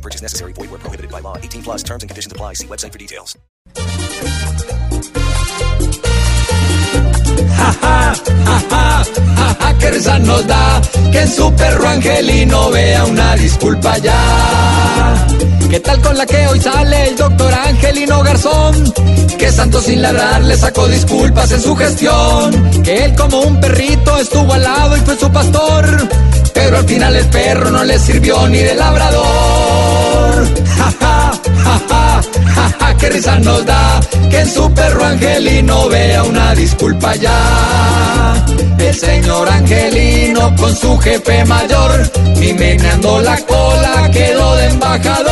No purchase necessary. Void where prohibited by law. 18 plus terms and conditions apply. See website for details. Ja, ja, ja, ja, ja, ja, que risa nos da que su perro angelino vea una disculpa ya. ¿Qué tal con la que hoy sale el doctor Angelino Garzón? Que santo sin ladrar le sacó disculpas en su gestión. Que él como un perrito estuvo al lado y fue su pastor. Pero al final el perro no le sirvió ni de labrador. Ja, ja, ja, ja, ja, ja, qué risa nos da que en su perro Angelino vea una disculpa ya. El señor Angelino con su jefe mayor, y meneando la cola quedó de embajador.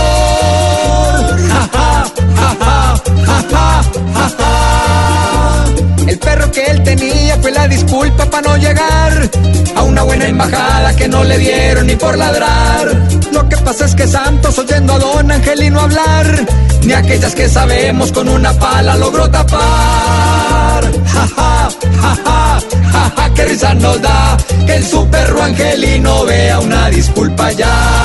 Ja, ja, ja, ja, ja, ja, ja, ja. El perro que él tenía fue la disculpa para no llegar a una buena embajada que no le dieron ni por ladrar. Lo que pasa es que Santos oyendo a don Angelino hablar, ni aquellas que sabemos con una pala logró tapar. Ja, ja, ja, ja, ja, ja, qué risa nos da que en su perro Angelino vea una disculpa ya.